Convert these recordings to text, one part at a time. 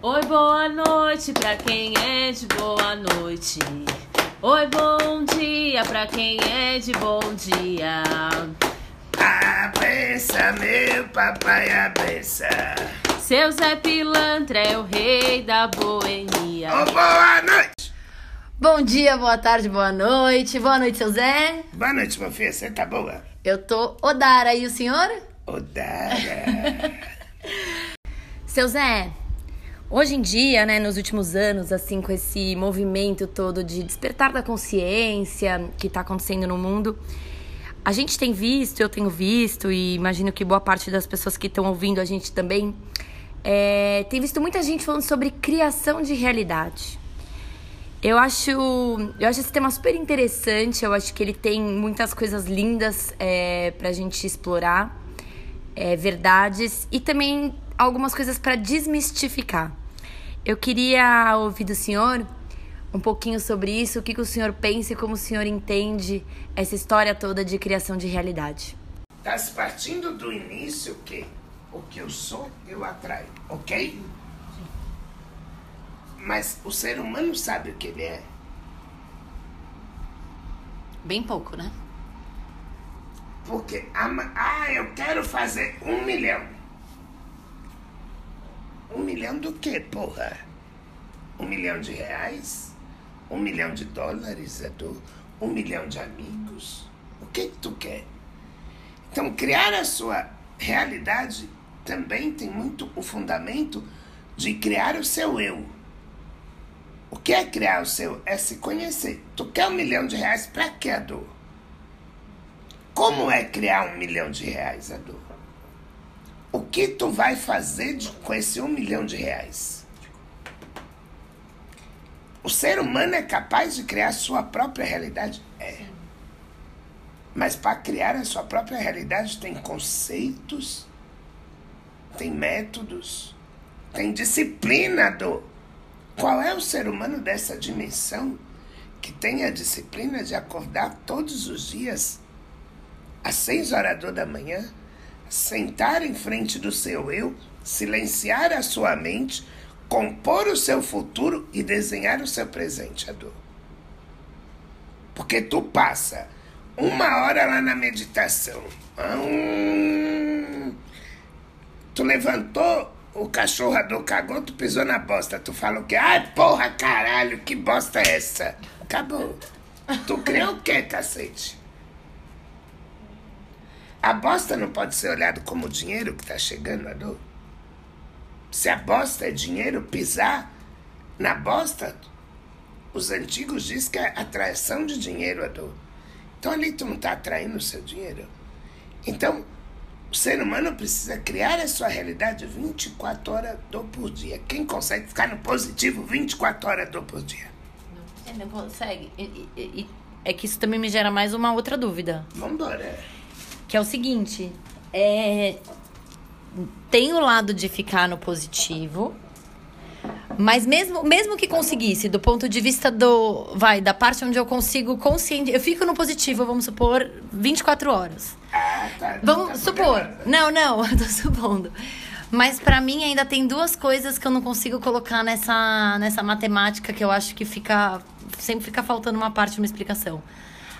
Oi, boa noite pra quem é de boa noite. Oi, bom dia pra quem é de bom dia. A benção, meu papai, a benção. Seu Zé Pilantra é o rei da boemia. Ô, boa noite. Bom dia, boa tarde, boa noite. Boa noite, seu Zé. Boa noite, meu filho. Você tá boa? Eu tô Odara e o senhor? Odara. Seu Zé, hoje em dia, né, nos últimos anos, assim, com esse movimento todo de despertar da consciência que tá acontecendo no mundo, a gente tem visto, eu tenho visto, e imagino que boa parte das pessoas que estão ouvindo a gente também, é, tem visto muita gente falando sobre criação de realidade. Eu acho, eu acho esse tema super interessante. Eu acho que ele tem muitas coisas lindas é, para a gente explorar, é, verdades e também algumas coisas para desmistificar. Eu queria ouvir do senhor um pouquinho sobre isso, o que, que o senhor pensa e como o senhor entende essa história toda de criação de realidade. Tá se partindo do início que o que eu sou, eu atraio, ok? Mas o ser humano sabe o que ele é. Bem pouco, né? Porque, ama- ah, eu quero fazer um milhão. Um milhão do quê, porra? Um milhão de reais? Um milhão de dólares, Edu? Um milhão de amigos? O que, que tu quer? Então, criar a sua realidade também tem muito o fundamento de criar o seu eu. O que é criar o seu? É se conhecer. Tu quer um milhão de reais pra quê, Edu? Como é criar um milhão de reais, Edu? O que tu vai fazer de- com esse um milhão de reais? O ser humano é capaz de criar sua própria realidade? É. Mas para criar a sua própria realidade tem conceitos, tem métodos, tem disciplina do. Qual é o ser humano dessa dimensão que tem a disciplina de acordar todos os dias às seis horas da manhã, sentar em frente do seu eu, silenciar a sua mente, compor o seu futuro e desenhar o seu presente, Adu. Porque tu passa uma hora lá na meditação. Hum, tu levantou, o cachorro Adu cagou, tu pisou na bosta. Tu fala o quê? Ai, porra, caralho, que bosta é essa? Acabou. Tu crê o quê, cacete? A bosta não pode ser olhado como dinheiro que tá chegando, Adu. Se a bosta é dinheiro, pisar na bosta, os antigos dizem que é atração de dinheiro, Adu. Então ali tu não tá atraindo o seu dinheiro. Então, o ser humano precisa criar a sua realidade 24 horas do por dia. Quem consegue ficar no positivo 24 horas do por dia? Você não consegue. E- e- e- é que isso também me gera mais uma outra dúvida. Vambora. Que é o seguinte, é... tem o lado de ficar no positivo, mas mesmo, mesmo que conseguisse, do ponto de vista do. Vai, da parte onde eu consigo consciente. Eu fico no positivo, vamos supor, 24 horas. Ah, tá. Vamos tá supor. Não, não, eu tô supondo. Mas pra mim ainda tem duas coisas que eu não consigo colocar nessa, nessa matemática que eu acho que fica. Sempre fica faltando uma parte, uma explicação.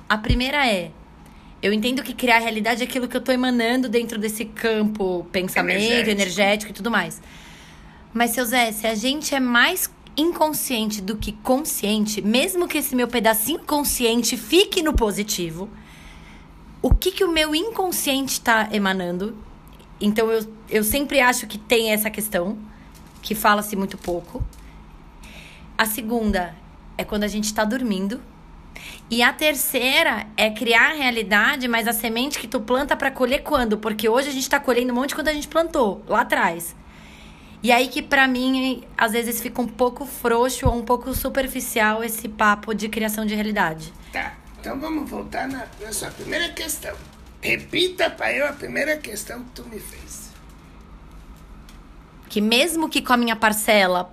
A primeira é. Eu entendo que criar realidade é aquilo que eu tô emanando dentro desse campo pensamento, Energético. energético, e tudo mais. Mas, seu Zé, se a gente é mais inconsciente do que consciente, mesmo que esse meu pedacinho consciente fique no positivo, o que, que o meu inconsciente está emanando. Então eu, eu sempre acho que tem essa questão, que fala-se muito pouco. A segunda é quando a gente está dormindo. E a terceira é criar a realidade, mas a semente que tu planta para colher quando? Porque hoje a gente tá colhendo um monte quando a gente plantou, lá atrás. E aí que pra mim, às vezes fica um pouco frouxo ou um pouco superficial esse papo de criação de realidade. Tá, então vamos voltar na, na sua primeira questão. Repita pra eu a primeira questão que tu me fez. que mesmo que com a minha parcela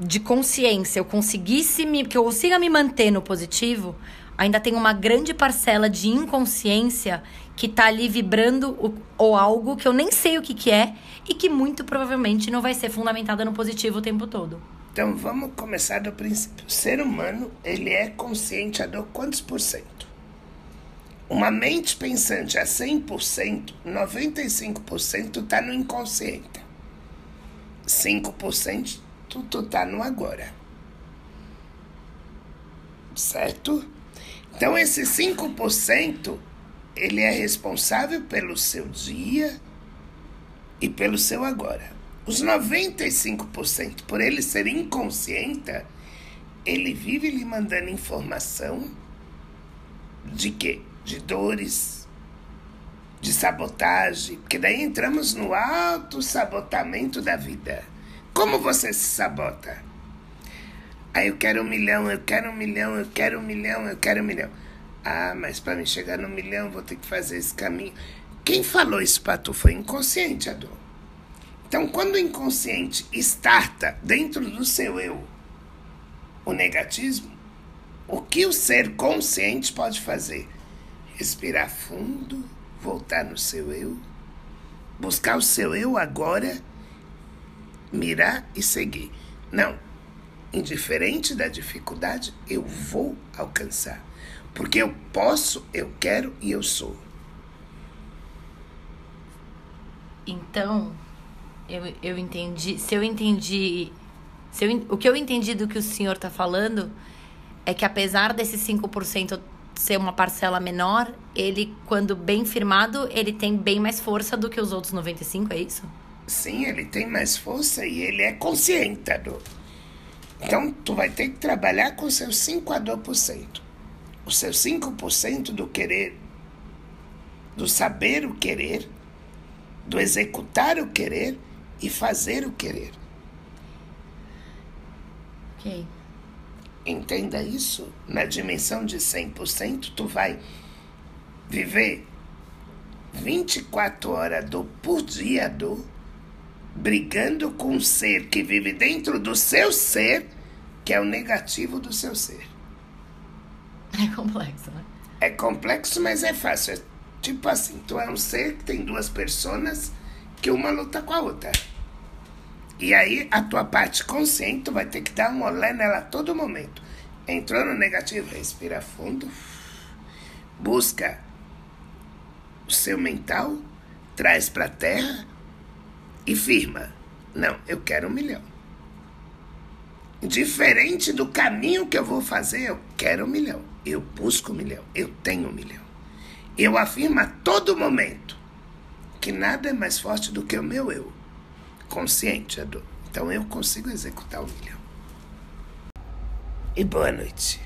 de consciência eu conseguisse me, que eu consiga me manter no positivo, ainda tem uma grande parcela de inconsciência que tá ali vibrando o, ou algo que eu nem sei o que, que é e que muito provavelmente não vai ser fundamentada no positivo o tempo todo. Então vamos começar do princípio. O ser humano, ele é consciente a do quantos por cento? Uma mente pensante a 100%, 95% está no inconsciente. 5% tu está no agora. Certo? Então esse 5% ele é responsável pelo seu dia e pelo seu agora. Os 95%, por ele ser inconsciente, ele vive lhe mandando informação de quê? De dores, de sabotagem, porque daí entramos no auto-sabotamento da vida. Como você se sabota? Aí eu quero um milhão, eu quero um milhão, eu quero um milhão, eu quero um milhão. Ah, mas para me chegar no milhão vou ter que fazer esse caminho. Quem falou isso para tu foi inconsciente, Adô. Então, quando o inconsciente starta dentro do seu eu o negatismo, o que o ser consciente pode fazer? Respirar fundo, voltar no seu eu, buscar o seu eu agora, mirar e seguir. Não, indiferente da dificuldade, eu vou alcançar. Porque eu posso, eu quero e eu sou. Então, eu, eu entendi. Se eu entendi. Se eu, o que eu entendi do que o senhor está falando é que apesar desse 5% ser uma parcela menor, ele, quando bem firmado, ele tem bem mais força do que os outros 95%, é isso? Sim, ele tem mais força e ele é consciente. Do... Então, tu vai ter que trabalhar com seus 5 a 2% o seu 5% do querer, do saber o querer, do executar o querer e fazer o querer. Ok. Entenda isso. Na dimensão de 100%, tu vai viver 24 horas do por dia do brigando com um ser que vive dentro do seu ser, que é o negativo do seu ser. É complexo, né? É complexo, mas é fácil. É tipo assim, tu é um ser que tem duas pessoas que uma luta com a outra. E aí a tua parte consciente vai ter que dar um olé nela a todo momento. Entrou no negativo, respira fundo. Busca o seu mental, traz para terra e firma. Não, eu quero um milhão. Diferente do caminho que eu vou fazer, eu quero um milhão. Eu busco um milhão. Eu tenho um milhão. Eu afirmo a todo momento que nada é mais forte do que o meu eu. Consciente, Adu. Então eu consigo executar um milhão. E boa noite.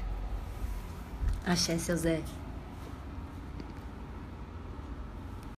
Axé, seu Zé.